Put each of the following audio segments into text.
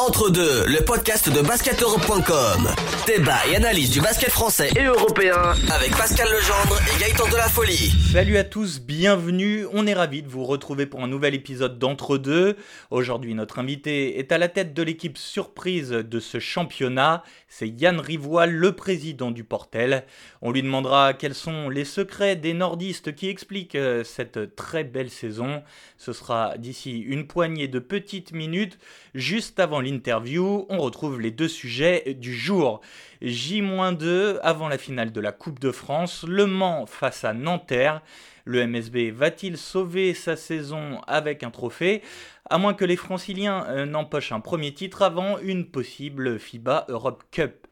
Entre deux, le podcast de basketeurope.com. Débat et analyse du basket français et européen avec Pascal Legendre et Gaëtan de la Folie. Salut à tous, bienvenue. On est ravis de vous retrouver pour un nouvel épisode d'Entre deux. Aujourd'hui, notre invité est à la tête de l'équipe surprise de ce championnat. C'est Yann Rivoal, le président du Portel. On lui demandera quels sont les secrets des nordistes qui expliquent euh, cette très belle saison. Ce sera d'ici une poignée de petites minutes, juste avant l'interview. On retrouve les deux sujets du jour. J-2 avant la finale de la Coupe de France, Le Mans face à Nanterre. Le MSB va-t-il sauver sa saison avec un trophée? À moins que les franciliens euh, n'empochent un premier titre avant une possible FIBA Europe Cup.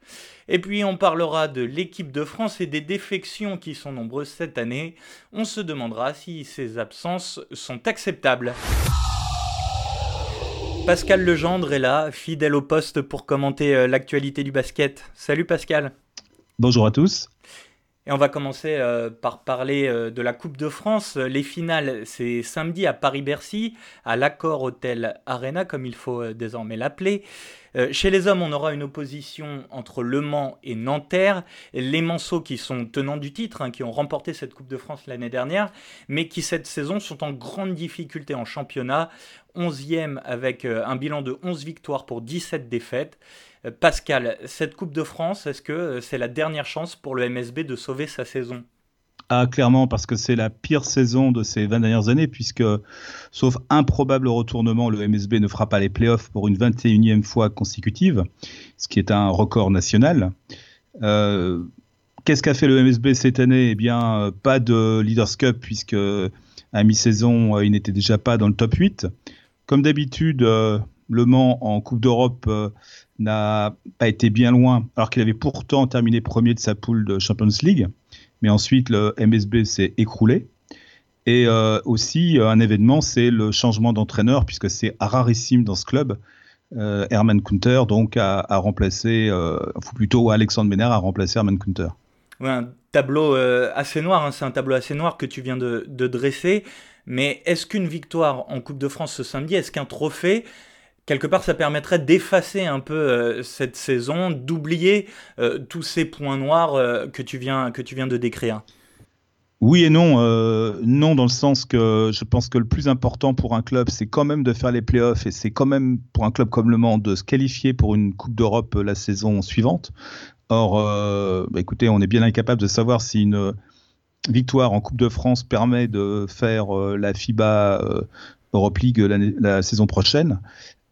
Et puis on parlera de l'équipe de France et des défections qui sont nombreuses cette année. On se demandera si ces absences sont acceptables. Pascal Legendre est là, fidèle au poste pour commenter euh, l'actualité du basket. Salut Pascal. Bonjour à tous. Et on va commencer euh, par parler euh, de la Coupe de France. Les finales, c'est samedi à Paris-Bercy, à l'Accord Hotel Arena, comme il faut désormais l'appeler. Chez les hommes, on aura une opposition entre Le Mans et Nanterre. Les Manceaux qui sont tenants du titre, hein, qui ont remporté cette Coupe de France l'année dernière, mais qui cette saison sont en grande difficulté en championnat. 11e avec euh, un bilan de 11 victoires pour 17 défaites. Euh, Pascal, cette Coupe de France, est-ce que c'est la dernière chance pour le MSB de sauver sa saison? Ah, clairement, parce que c'est la pire saison de ces 20 dernières années, puisque, sauf un probable retournement, le MSB ne fera pas les playoffs pour une 21e fois consécutive, ce qui est un record national. Euh, qu'est-ce qu'a fait le MSB cette année? Eh bien, pas de Leaders Cup, puisque à mi-saison, euh, il n'était déjà pas dans le top 8. Comme d'habitude, euh, Le Mans en Coupe d'Europe n'a pas été bien loin, alors qu'il avait pourtant terminé premier de sa poule de Champions League mais ensuite le MSB s'est écroulé. Et euh, aussi, euh, un événement, c'est le changement d'entraîneur, puisque c'est rarissime dans ce club. Euh, Herman Kunter, donc, a, remplacé, ou plutôt Alexandre Ménard a remplacé Herman Kunter. un tableau assez noir, hein, c'est un tableau assez noir que tu viens de dresser. Mais est-ce qu'une victoire en Coupe de France ce samedi, est-ce qu'un trophée, quelque part, ça permettrait d'effacer un peu euh, cette saison, d'oublier euh, tous ces points noirs euh, que, tu viens, que tu viens de décrire? Oui et non. non, dans le sens que je pense que le plus important pour un club, c'est quand même de faire les playoffs et c'est quand même pour un club comme Le Mans de se qualifier pour une Coupe d'Europe la saison suivante. Or, bah, écoutez, on est bien incapable de savoir si une victoire en Coupe de France permet de faire la FIBA Europe League la saison prochaine.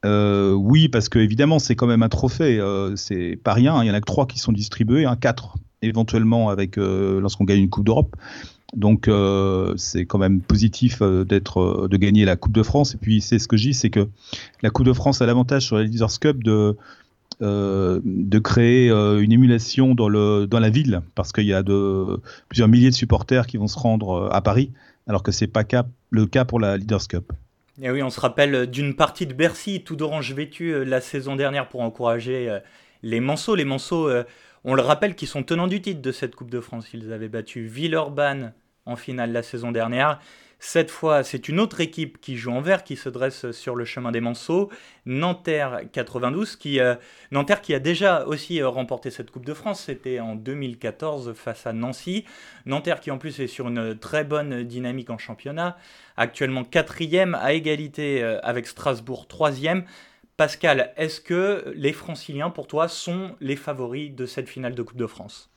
Euh, oui, parce que évidemment, c'est quand même un trophée. Euh, c'est pas rien. Il y en a que trois qui sont distribués, un quatre éventuellement avec euh, lorsqu'on gagne une Coupe d'Europe. Donc c'est quand même positif d'être de gagner la Coupe de France. Et puis c'est ce que je dis, c'est que la Coupe de France a l'avantage sur la Leaders Cup de de créer une émulation dans la ville parce qu'il y a plusieurs milliers de supporters qui vont se rendre à Paris, alors que c'est pas le cas pour la Leaders Cup. Et oui, on se rappelle d'une partie de Bercy, tout d'orange vêtu euh, la saison dernière pour encourager euh, les Manceaux. Les Manceaux, euh, on le rappelle, qui sont tenants du titre de cette Coupe de France. Ils avaient battu Villeurbanne en finale la saison dernière. Cette fois, c'est une autre équipe qui joue en vert, qui se dresse sur le chemin des Manceaux, Nanterre 92, qui, euh, Nanterre qui a déjà aussi euh, remporté cette Coupe de France, c'était en 2014 face à Nancy. Nanterre qui en plus est sur une très bonne dynamique en championnat, actuellement quatrième à égalité euh, avec Strasbourg troisième. Pascal, est-ce que les franciliens pour toi sont les favoris de cette finale de Coupe de France?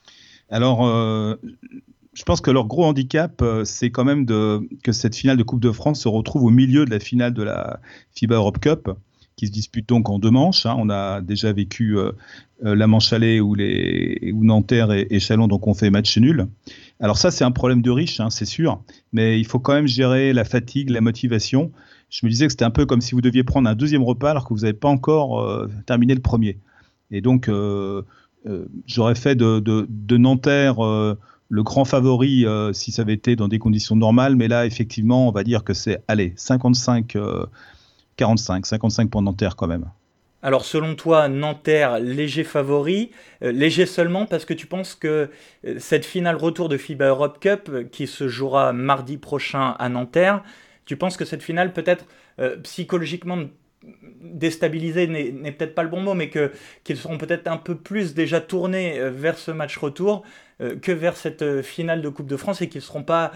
Alors, je pense que leur gros handicap, euh, c'est quand même que cette finale de Coupe de France se retrouve au milieu de la finale de la FIBA Europe Cup, qui se dispute donc en deux manches. Hein. On a déjà vécu euh, euh, la manche allée où, où Nanterre et, Chalon donc ont fait match nul. Alors ça, c'est un problème de riche, hein, c'est sûr, mais il faut quand même gérer la fatigue, la motivation. Je me disais que c'était un peu comme si vous deviez prendre un deuxième repas alors que vous n'avez pas encore terminé le premier. Et donc, j'aurais fait de, de Nanterre le grand favori euh, si ça avait été dans des conditions normales, mais là, effectivement, on va dire que c'est, allez, 55, 45, 55 pour Nanterre quand même. Alors selon toi, Nanterre, léger favori, euh, léger seulement parce que tu penses que euh, cette finale retour de FIBA Europe Cup qui se jouera mardi prochain à Nanterre, tu penses que cette finale peut-être psychologiquement déstabilisés n'est peut-être pas le bon mot, mais qu'ils seront peut-être un peu plus déjà tournés euh, vers ce match retour euh, que vers cette euh, finale de Coupe de France et qu'ils ne seront pas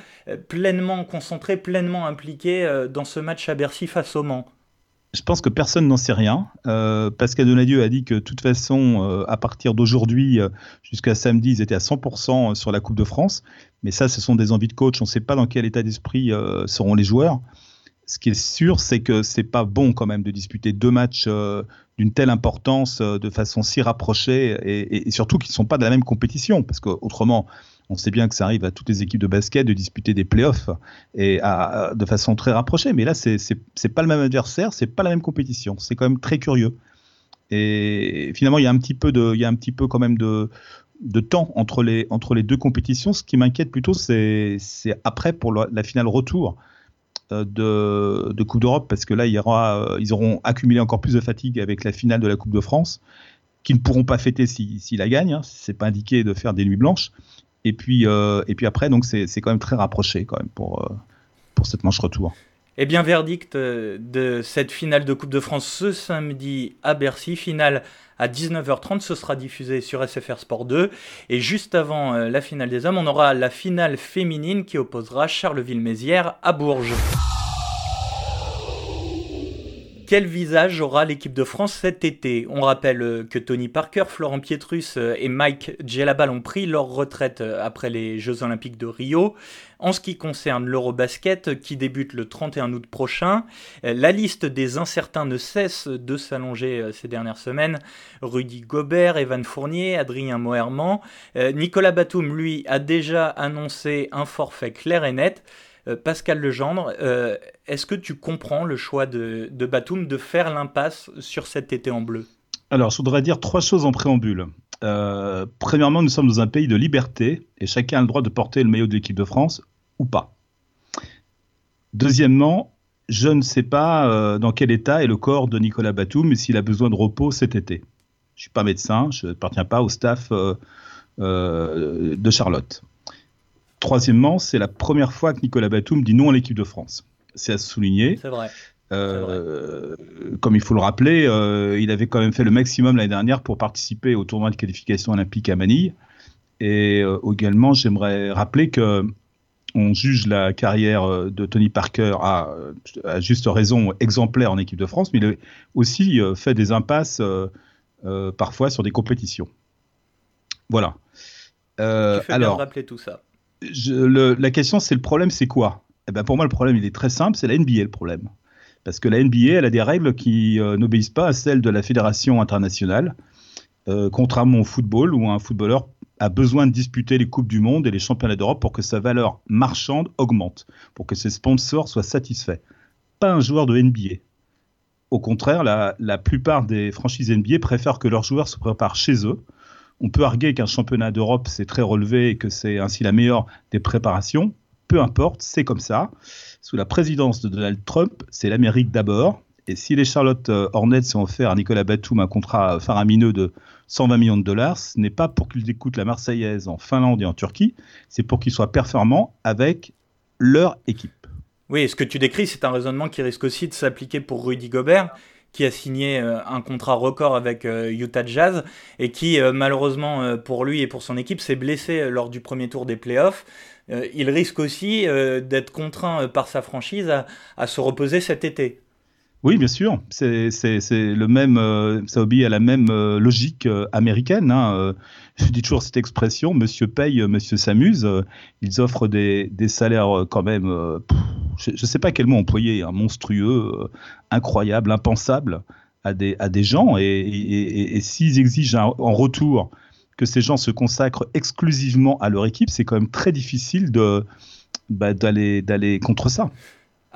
pleinement concentrés, pleinement impliqués dans ce match à Bercy face au Mans je pense que personne n'en sait rien. Pascal Donadieu a dit que de toute façon, à partir d'aujourd'hui jusqu'à samedi, ils étaient à 100% sur la Coupe de France. Mais ça, ce sont des envies de coach. On ne sait pas dans quel état d'esprit seront les joueurs ce qui est sûr, c'est que c'est pas bon quand même de disputer deux matchs euh, d'une telle importance euh, de façon si rapprochée et, surtout qu'ils ne sont pas de la même compétition parce qu'autrement, on sait bien que ça arrive à toutes les équipes de basket de disputer des playoffs et de façon très rapprochée. Mais là, c'est pas le même adversaire, c'est pas la même compétition. C'est quand même très curieux. Et finalement, il y a un petit peu de, il y a un petit peu quand même de temps entre les, entre les deux compétitions. Ce qui m'inquiète plutôt, c'est après pour la finale retour. Euh, de, Coupe d'Europe parce que là, euh, ils auront accumulé encore plus de fatigue avec la finale de la Coupe de France, qu'ils ne pourront pas fêter s'ils si, la gagnent. Hein, c'est pas indiqué de faire des nuits blanches. Et puis, euh, après, donc c'est quand même très rapproché quand même pour, pour cette manche retour. Eh bien, verdict de cette finale de Coupe de France ce samedi à Bercy, finale à 19h30. Ce sera diffusé sur SFR Sport 2. Et juste avant euh, la finale des hommes, on aura la finale féminine qui opposera Charleville-Mézières à Bourges. Quel visage aura l'équipe de France cet été? On rappelle euh, que Tony Parker, Florent Pietrus euh, et Mike Djellabal ont pris leur retraite après les Jeux Olympiques de Rio. En ce qui concerne l'Eurobasket, qui débute le 31 août prochain, euh, la liste des incertains ne cesse de s'allonger euh, ces dernières semaines. Rudy Gobert, Evan Fournier, Adrien Moherman. Euh, Nicolas Batum, lui, a déjà annoncé un forfait clair et net. Pascal Legendre, est-ce que tu comprends le choix de, de Batum de faire l'impasse sur cet été en bleu? Alors, je voudrais dire trois choses en préambule. premièrement, nous sommes dans un pays de liberté et chacun a le droit de porter le maillot de l'équipe de France ou pas. Deuxièmement, je ne sais pas euh, dans quel état est le corps de Nicolas Batum et s'il a besoin de repos cet été. Je ne suis pas médecin, je n'appartiens pas au staff euh, euh, de Charlotte. Troisièmement, c'est la première fois que Nicolas Batum dit non à l'équipe de France. C'est à souligner. C'est vrai. comme il faut le rappeler, il avait quand même fait le maximum l'année dernière pour participer au tournoi de qualification olympique à Manille. Et euh, également, j'aimerais rappeler que on juge la carrière euh, de Tony Parker à, à, juste raison exemplaire en équipe de France, mais il a aussi euh, fait des impasses parfois sur des compétitions. Voilà. Euh, tu fais alors, bien rappeler tout ça. La question, c'est le problème, c'est quoi? Eh ben Pour moi, le problème, il est très simple, c'est la NBA le problème. Parce que la NBA, elle a des règles qui n'obéissent pas à celles de la fédération internationale, contrairement au football, où un footballeur a besoin de disputer les Coupes du Monde et les Championnats d'Europe pour que sa valeur marchande augmente, pour que ses sponsors soient satisfaits. Pas un joueur de NBA. Au contraire, la, la plupart des franchises NBA préfèrent que leurs joueurs se préparent chez eux. On peut arguer qu'un championnat d'Europe, c'est très relevé et que c'est ainsi la meilleure des préparations. Peu importe, c'est comme ça. Sous la présidence de Donald Trump, c'est l'Amérique d'abord. Et si les Charlotte euh, Hornets ont offert à Nicolas Batum un contrat faramineux de 120 millions de dollars, ce n'est pas pour qu'ils écoutent la Marseillaise en Finlande et en Turquie, c'est pour qu'ils soient performants avec leur équipe. Oui, ce que tu décris, c'est un raisonnement qui risque aussi de s'appliquer pour Rudy Gobert, qui a signé euh, un contrat record avec euh, Utah Jazz et qui, euh, malheureusement pour lui et pour son équipe, s'est blessé lors du premier tour des playoffs. il risque aussi d'être contraint par sa franchise à se reposer cet été. Oui, bien sûr. C'est le même, euh, ça obéit à la même logique américaine. Hein. Je dis toujours cette expression Monsieur paye, Monsieur s'amuse. ils offrent des, salaires quand même, je ne sais pas quel mot employer, monstrueux, incroyable, impensable à des, gens. Et, s'ils exigent en retour que ces gens se consacrent exclusivement à leur équipe, c'est quand même très difficile bah, d'aller contre ça.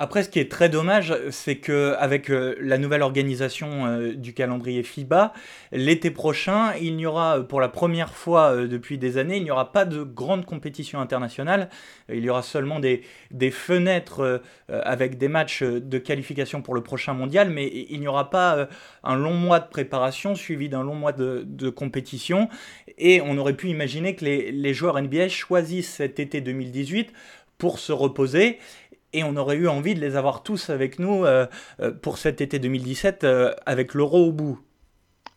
Après, ce qui est très dommage, c'est que avec euh, la nouvelle organisation euh, du calendrier FIBA, l'été prochain, il n'y aura, pour la première fois euh, depuis des années, il n'y aura pas de grande compétition internationale. Il y aura seulement des, des fenêtres avec des matchs de qualification pour le prochain mondial, mais il n'y aura pas un long mois de préparation suivi d'un long mois de, de, compétition. Et on aurait pu imaginer que les, les joueurs NBA choisissent cet été 2018 pour se reposer et on aurait eu envie de les avoir tous avec nous pour cet été 2017 avec l'euro au bout.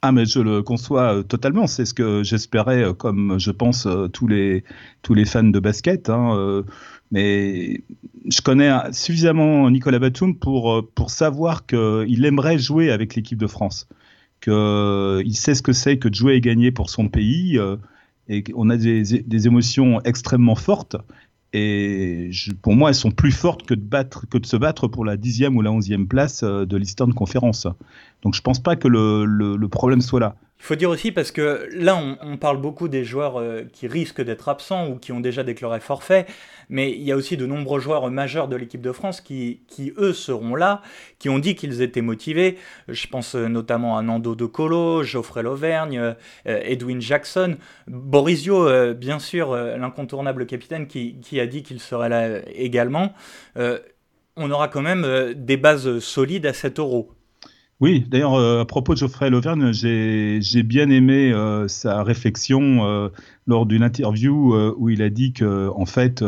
Ah mais je le conçois totalement, c'est ce que j'espérais comme je pense tous les tous les fans de basket. Hein, mais je connais suffisamment Nicolas Batum pour, pour savoir qu'il aimerait jouer avec l'équipe de France, qu'il sait ce que c'est que de jouer et gagner pour son pays, et qu'on a des, des, émotions extrêmement fortes. Et pour moi, elles sont plus fortes que de, battre, que de se battre pour la dixième ou la onzième place de l'Eastern Conference. Donc je pense pas que le, le, le problème soit là. Il faut dire aussi parce que là, on, parle beaucoup des joueurs euh, qui risquent d'être absents ou qui ont déjà déclaré forfait, mais il y a aussi de nombreux joueurs majeurs de l'équipe de France qui, qui, eux, seront là, qui ont dit qu'ils étaient motivés. Je pense euh, notamment à Nando De Colo, Geoffrey Lauvergne, euh, Edwin Jackson, Borisio, bien sûr, l'incontournable capitaine qui, qui, a dit qu'il serait là également. on aura quand même des bases solides à 7 euros. Oui, d'ailleurs, euh, à propos de Geoffrey Lauvergne, j'ai bien aimé euh, sa réflexion euh, lors d'une interview où il a dit que, en fait,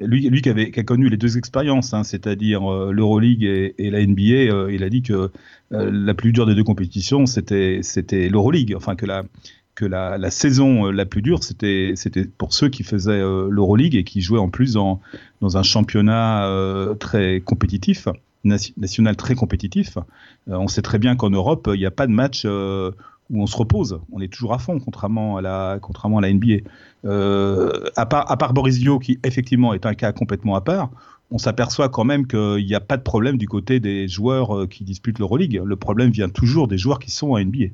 lui, lui qui, avait, qui a connu les deux expériences, hein, c'est-à-dire l'Euroleague et, la NBA, il a dit que la plus dure des deux compétitions, c'était l'Euroleague, enfin que la, que la, saison la plus dure, c'était pour ceux qui faisaient l'Euroleague et qui jouaient en plus dans un championnat très compétitif national très compétitif. Euh, on sait très bien qu'en Europe, il n'y a pas de match euh, où on se repose. On est toujours à fond, contrairement à la, contrairement à la NBA. Euh, à, part, à part Borisio, qui effectivement est un cas complètement à part, on s'aperçoit quand même qu'il n'y a pas de problème du côté des joueurs qui disputent l'Euroleague. Le problème vient toujours des joueurs qui sont à NBA.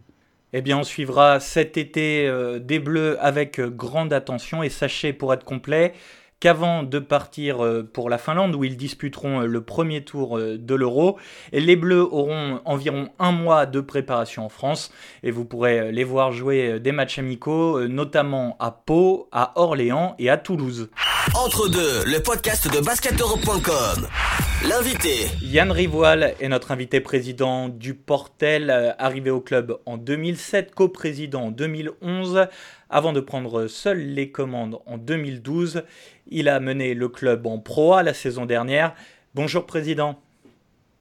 Eh bien, on suivra cet été des Bleus avec grande attention et sachez, pour être complet, qu'avant de partir euh, pour la Finlande où ils disputeront euh, le premier tour euh, de l'Euro. Les Bleus auront environ un mois de préparation en France et vous pourrez les voir jouer des matchs amicaux, notamment à Pau, à Orléans et à Toulouse. Entre deux, le podcast de basketeurope.com. L'invité. Yann Rivoal est notre invité président du Portel, arrivé au club en 2007, coprésident en 2011. Avant de prendre seul les commandes en 2012, il a mené le club en proie la saison dernière. Bonjour Président.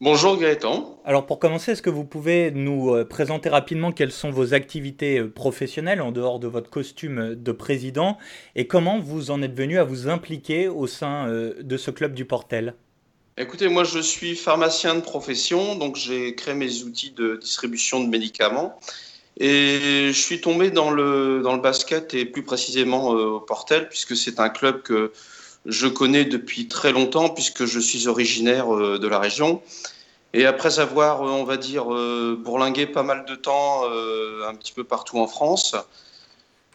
Bonjour Gaëtan. Alors pour commencer, est-ce que vous pouvez nous euh, présenter rapidement quelles sont vos activités euh, professionnelles en dehors de votre costume de président et comment vous en êtes venu à vous impliquer au sein euh, de ce club du Portel? Écoutez, moi je suis pharmacien de profession, donc j'ai créé mes outils de distribution de médicaments et je suis tombé dans le, dans le basket et plus précisément euh, au Portel, puisque c'est un club que je connais depuis très longtemps, puisque je suis originaire euh, de la région. Et après avoir, euh, on va dire, bourlingué pas mal de temps un petit peu partout en France,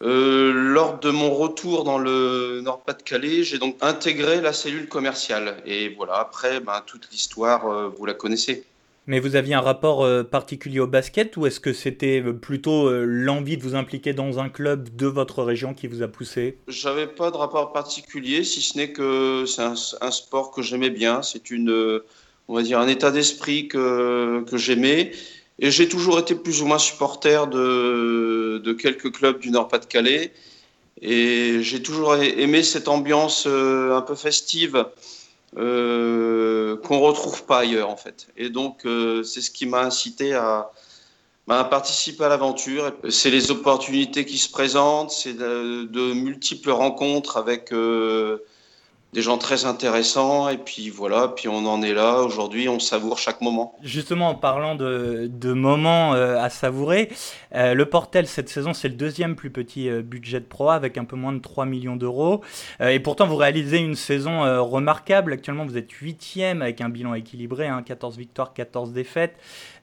lors de mon retour dans le Nord-Pas-de-Calais, j'ai donc intégré la cellule commerciale. Et voilà, après, ben, toute l'histoire, vous la connaissez. Mais vous aviez un rapport euh, particulier au basket ou est-ce que c'était euh, plutôt euh, l'envie de vous impliquer dans un club de votre région qui vous a poussé? J'avais pas de rapport particulier, si ce n'est que c'est un, sport que j'aimais bien. C'est une, on va dire, un état d'esprit que, que j'aimais. Et j'ai toujours été plus ou moins supporter de, quelques clubs du Nord-Pas-de-Calais. Et j'ai toujours aimé cette ambiance un peu festive euh, qu'on retrouve pas ailleurs en fait. Et donc euh, c'est ce qui m'a incité à, participer à l'aventure. C'est les opportunités qui se présentent, c'est de, multiples rencontres avec euh, des gens très intéressants. Et puis voilà, puis on en est là. Aujourd'hui, on savoure chaque moment. Justement, en parlant de, moments euh, à savourer, euh, le Portel, cette saison, c'est le deuxième plus petit euh, budget de Pro avec un peu moins de 3 millions d'euros. et pourtant, vous réalisez une saison remarquable. Actuellement, vous êtes huitième avec un bilan équilibré, hein, 14 victoires, 14 défaites.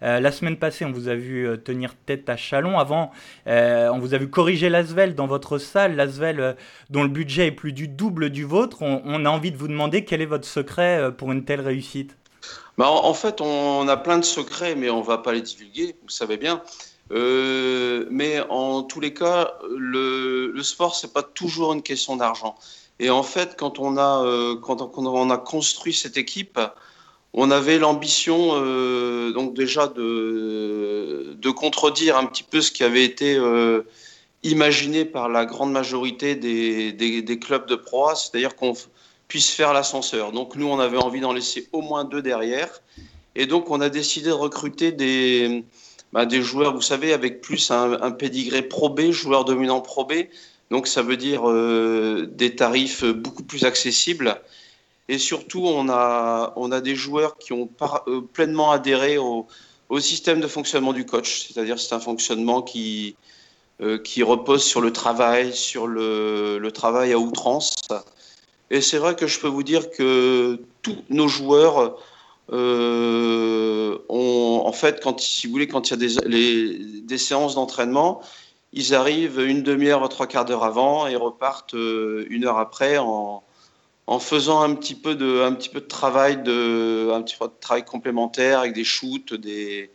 la semaine passée, on vous a vu tenir tête à Chalon. Avant, on vous a vu corriger l'Asvel dans votre salle. L'Asvel, dont le budget est plus du double du vôtre. A envie de vous demander quel est votre secret euh, pour une telle réussite? Bah, en, fait, on a plein de secrets, mais on ne va pas les divulguer, vous savez bien. Euh, mais en tous les cas, le, sport, ce n'est pas toujours une question d'argent. Et en fait, quand on a, euh, on a construit cette équipe, on avait l'ambition donc déjà de, de, contredire un petit peu ce qui avait été imaginé par la grande majorité des, des, des clubs de proie, c'est-à-dire qu'on puisse faire l'ascenseur. Donc nous, on avait envie d'en laisser au moins deux derrière. Et donc, on a décidé de recruter des, bah, des joueurs, vous savez, avec plus un, un pédigré Pro B, joueurs dominants Pro B. Donc, ça veut dire euh, des tarifs beaucoup plus accessibles. Et surtout, on a, on a des joueurs qui ont euh, pleinement adhéré au, au, système de fonctionnement du coach. C'est-à-dire, c'est un fonctionnement qui, euh, qui repose sur le travail, sur le travail à outrance. Et c'est vrai que je peux vous dire que tous nos joueurs euh, en fait, quand, si vous voulez, quand il y a des, séances d'entraînement, ils arrivent une demi-heure, trois quarts d'heure avant et repartent euh, une heure après en, en, faisant un petit peu de, un petit peu de travail, de, un petit peu de travail complémentaire avec des shoots, des,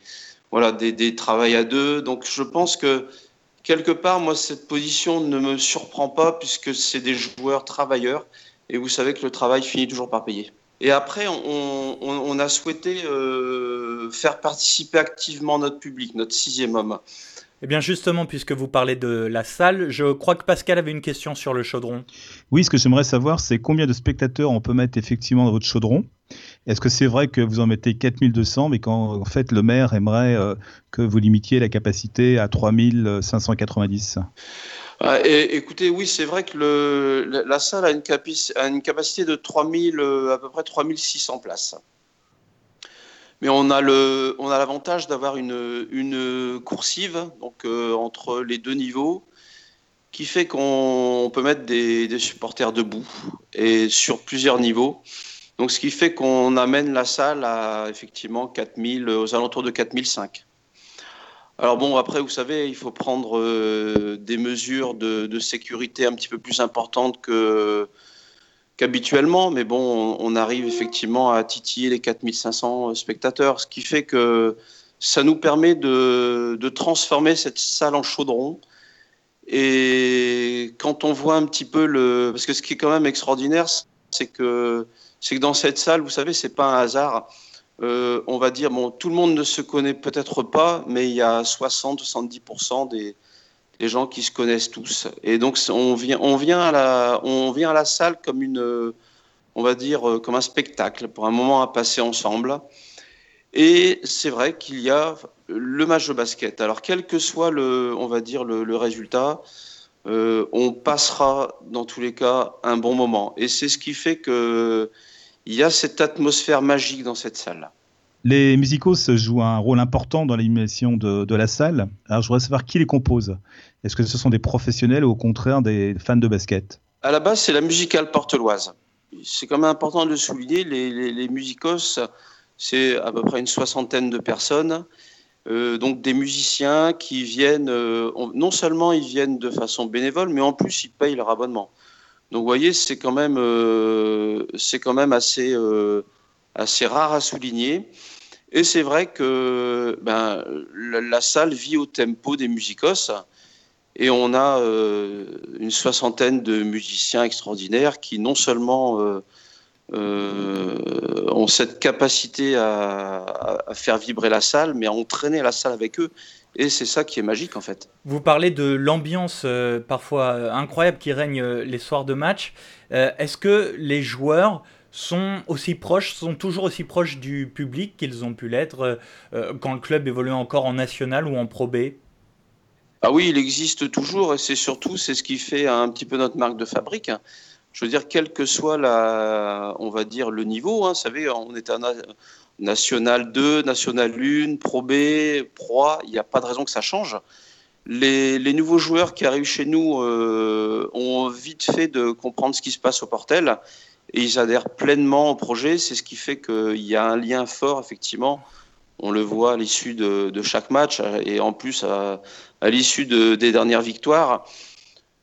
voilà, des, des travails à deux. Donc, je pense que quelque part, moi, cette position ne me surprend pas puisque c'est des joueurs travailleurs et vous savez que le travail finit toujours par payer. Et après, on, a souhaité euh, faire participer activement notre public, notre sixième homme. Eh bien justement, puisque vous parlez de la salle, je crois que Pascal avait une question sur le chaudron. Oui, ce que j'aimerais savoir, c'est combien de spectateurs on peut mettre effectivement dans votre chaudron? Est-ce que c'est vrai que vous en mettez 4200, mais qu'en en fait le maire aimerait euh, que vous limitiez la capacité à 3590 ah, écoutez, oui, c'est vrai que la, salle a une, a une, capacité de 3000, euh, à peu près 3600 places. Mais on a l'avantage d'avoir une, coursive, donc euh, entre les deux niveaux, qui fait qu'on peut mettre des, des, supporters debout et sur plusieurs niveaux. Donc, ce qui fait qu'on amène la salle à effectivement 4000, aux alentours de 4005. Alors bon, après, vous savez, il faut prendre euh, des mesures de, sécurité un petit peu plus importantes qu'habituellement, mais bon, on, arrive effectivement à titiller les 4500 spectateurs, ce qui fait que ça nous permet de, transformer cette salle en chaudron. Et quand on voit un petit peu le... Parce que ce qui est quand même extraordinaire, c'est que, c'est que dans cette salle, vous savez, c'est pas un hasard. Euh, on va dire, bon, tout le monde ne se connaît peut-être pas, mais il y a 60-70% des, gens qui se connaissent tous. Et donc, on vient, on vient, à, la, on vient à la salle comme une, on va dire, euh, comme un spectacle, pour un moment à passer ensemble. Et c'est vrai qu'il y a le match de basket. Alors, quel que soit le, on va dire, le, résultat, euh, on passera dans tous les cas un bon moment. Et c'est ce qui fait que il y a cette atmosphère magique dans cette salle. Les musicos jouent un rôle important dans l'animation de, la salle. Alors, je voudrais savoir qui les compose. Est-ce que ce sont des professionnels ou au contraire des fans de basket? À la base, c'est la musicale porteloise. C'est quand même important de le souligner. Les, musicos, c'est à peu près une soixantaine de personnes. Euh, donc des musiciens qui viennent, euh, non seulement ils viennent de façon bénévole, mais en plus ils payent leur abonnement. Donc vous voyez, c'est quand même, euh, c'est quand même assez, euh, assez rare à souligner. Et c'est vrai que ben, la, salle vit au tempo des musicos. Et on a euh, une soixantaine de musiciens extraordinaires qui non seulement ont cette capacité à, à, faire vibrer la salle, mais à entraîner la salle avec eux. Et c'est ça qui est magique en fait. Vous parlez de l'ambiance euh, parfois euh, incroyable qui règne euh, les soirs de match. Est-ce que les joueurs sont aussi proches, sont toujours aussi proches du public qu'ils ont pu l'être quand le club évolue encore en national ou en Pro B? Ah oui, il existe toujours et c'est surtout c'est ce qui fait un petit peu notre marque de fabrique. Je veux dire, quel que soit la, on va dire le niveau, hein, vous savez, on est un National 2, National 1, Pro B, Pro il n'y a pas de raison que ça change. Les, nouveaux joueurs qui arrivent chez nous euh, ont vite fait de comprendre ce qui se passe au Portel et ils adhèrent pleinement au projet. C'est ce qui fait qu'il y a un lien fort, effectivement. On le voit à l'issue de, chaque match et en plus à, l'issue des dernières victoires.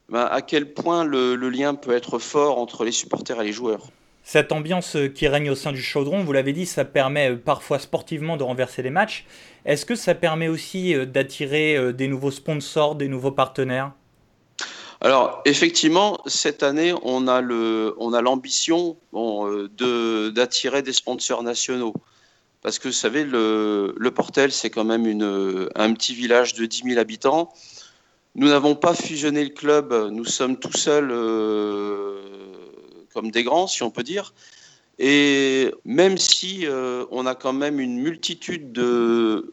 Ben, à quel point le lien peut être fort entre les supporters et les joueurs? Cette ambiance qui règne au sein du chaudron, vous l'avez dit, ça permet euh, parfois sportivement de renverser les matchs. Est-ce que ça permet aussi euh, d'attirer euh, des nouveaux sponsors, des nouveaux partenaires? Alors effectivement, cette année, on a le, on a l'ambition de d'attirer des sponsors nationaux, parce que vous savez, le, le Portel, c'est quand même une, un petit village de 10 000 habitants. Nous n'avons pas fusionné le club, nous sommes tout seuls comme des grands, si on peut dire. Et même si on a quand même une multitude de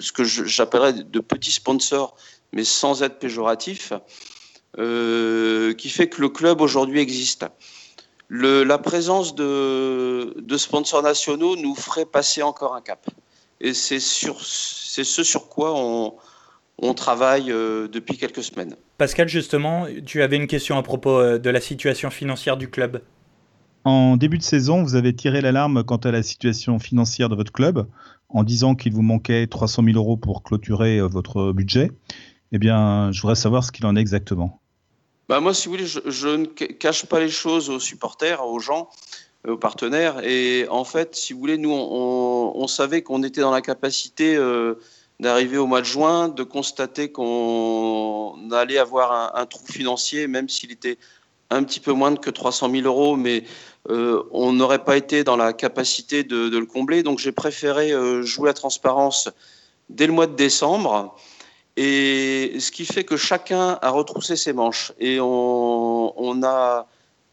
ce que j'appellerais de petits sponsors, mais sans être péjoratif, qui fait que le club aujourd'hui existe. la présence de, de, sponsors nationaux nous ferait passer encore un cap. Et c'est ce sur quoi on, on travaille euh, depuis quelques semaines. Pascal, justement, tu avais une question à propos euh, de la situation financière du club. En début de saison, vous avez tiré l'alarme quant à la situation financière de votre club en disant qu'il vous manquait 300 000 euros pour clôturer euh, votre budget. Eh bien, je voudrais savoir ce qu'il en est exactement. Bah moi, si vous voulez, je, ne cache pas les choses aux supporters, aux gens, aux partenaires. Et en fait, si vous voulez, nous, on, savait qu'on était dans la capacité d'arriver au mois de juin, de constater qu'on allait avoir un, trou financier, même s'il était un petit peu moins que 300 000 euros, mais euh, on n'aurait pas été dans la capacité de, le combler. Donc j'ai préféré euh, jouer la transparence dès le mois de décembre. Et ce qui fait que chacun a retroussé ses manches. Et on, on a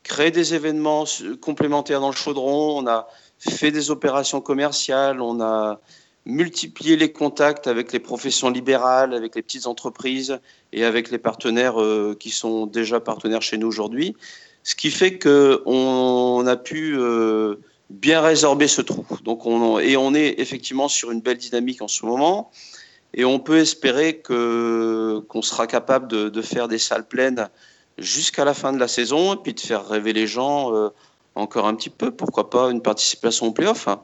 créé des événements complémentaires dans le chaudron, on a fait des opérations commerciales, on a multiplier les contacts avec les professions libérales, avec les petites entreprises et avec les partenaires euh, qui sont déjà partenaires chez nous aujourd'hui. Ce qui fait qu'on a pu euh, bien résorber ce trou. Donc on, et on est effectivement sur une belle dynamique en ce moment. Et on peut espérer qu'on sera capable de, faire des salles pleines jusqu'à la fin de la saison et puis de faire rêver les gens euh, encore un petit peu. Pourquoi pas une participation au play-off hein.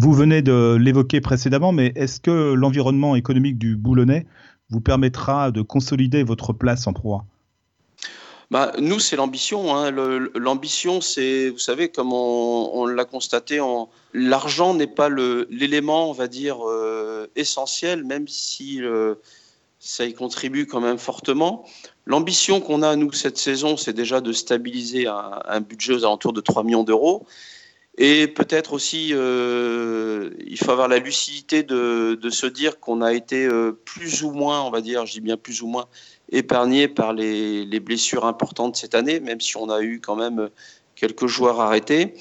Vous venez de l'évoquer précédemment, mais est-ce que l'environnement économique du Boulonnais vous permettra de consolider votre place en proie? Bah, nous, c'est l'ambition. Hein. L'ambition, c'est, vous savez, comme on, l'a constaté, l'argent n'est pas l'élément, on va dire, euh, essentiel, même si euh, ça y contribue quand même fortement. L'ambition qu'on a, nous, cette saison, c'est déjà de stabiliser un, un, budget aux alentours de 3 millions d'euros. Et peut-être aussi, euh, il faut avoir la lucidité de, se dire qu'on a été euh, plus ou moins, on va dire, je dis bien plus ou moins, épargné par les, les, blessures importantes cette année, même si on a eu quand même quelques joueurs arrêtés.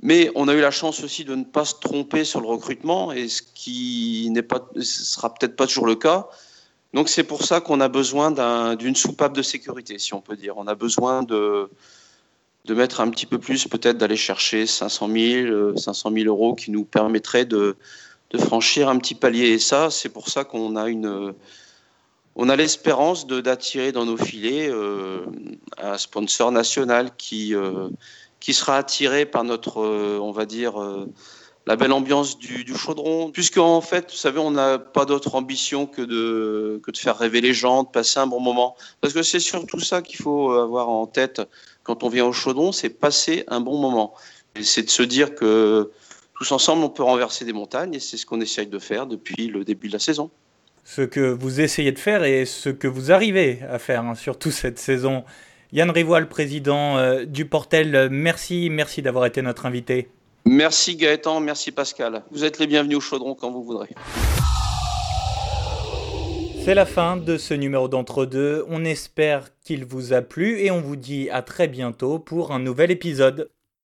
Mais on a eu la chance aussi de ne pas se tromper sur le recrutement, et ce qui n'est pas, sera peut-être pas toujours le cas. Donc c'est pour ça qu'on a besoin d'une soupape de sécurité, si on peut dire. On a besoin de, de mettre un petit peu plus, peut-être d'aller chercher 500 000, 500 000 euros qui nous permettraient de, franchir un petit palier. Et ça, c'est pour ça qu'on a une, on a l'espérance d'attirer dans nos filets euh, un sponsor national qui, euh, qui sera attiré par notre, euh, on va dire, la belle ambiance du, du chaudron. Puisqu'en fait, vous savez, on n'a pas d'autre ambition que de, faire rêver les gens, de passer un bon moment. Parce que c'est surtout ça qu'il faut avoir en tête quand on vient au chaudron, c'est passer un bon moment. C'est de se dire que tous ensemble, on peut renverser des montagnes et c'est ce qu'on essaye de faire depuis le début de la saison. Ce que vous essayez de faire et ce que vous arrivez à faire, hein, surtout cette saison. Yann Rivoil, président euh, du Portel, merci, merci d'avoir été notre invité. Merci Gaëtan, merci Pascal. Vous êtes les bienvenus au chaudron quand vous voudrez. C'est la fin de ce numéro d'entre-deux. On espère qu'il vous a plu et on vous dit à très bientôt pour un nouvel épisode.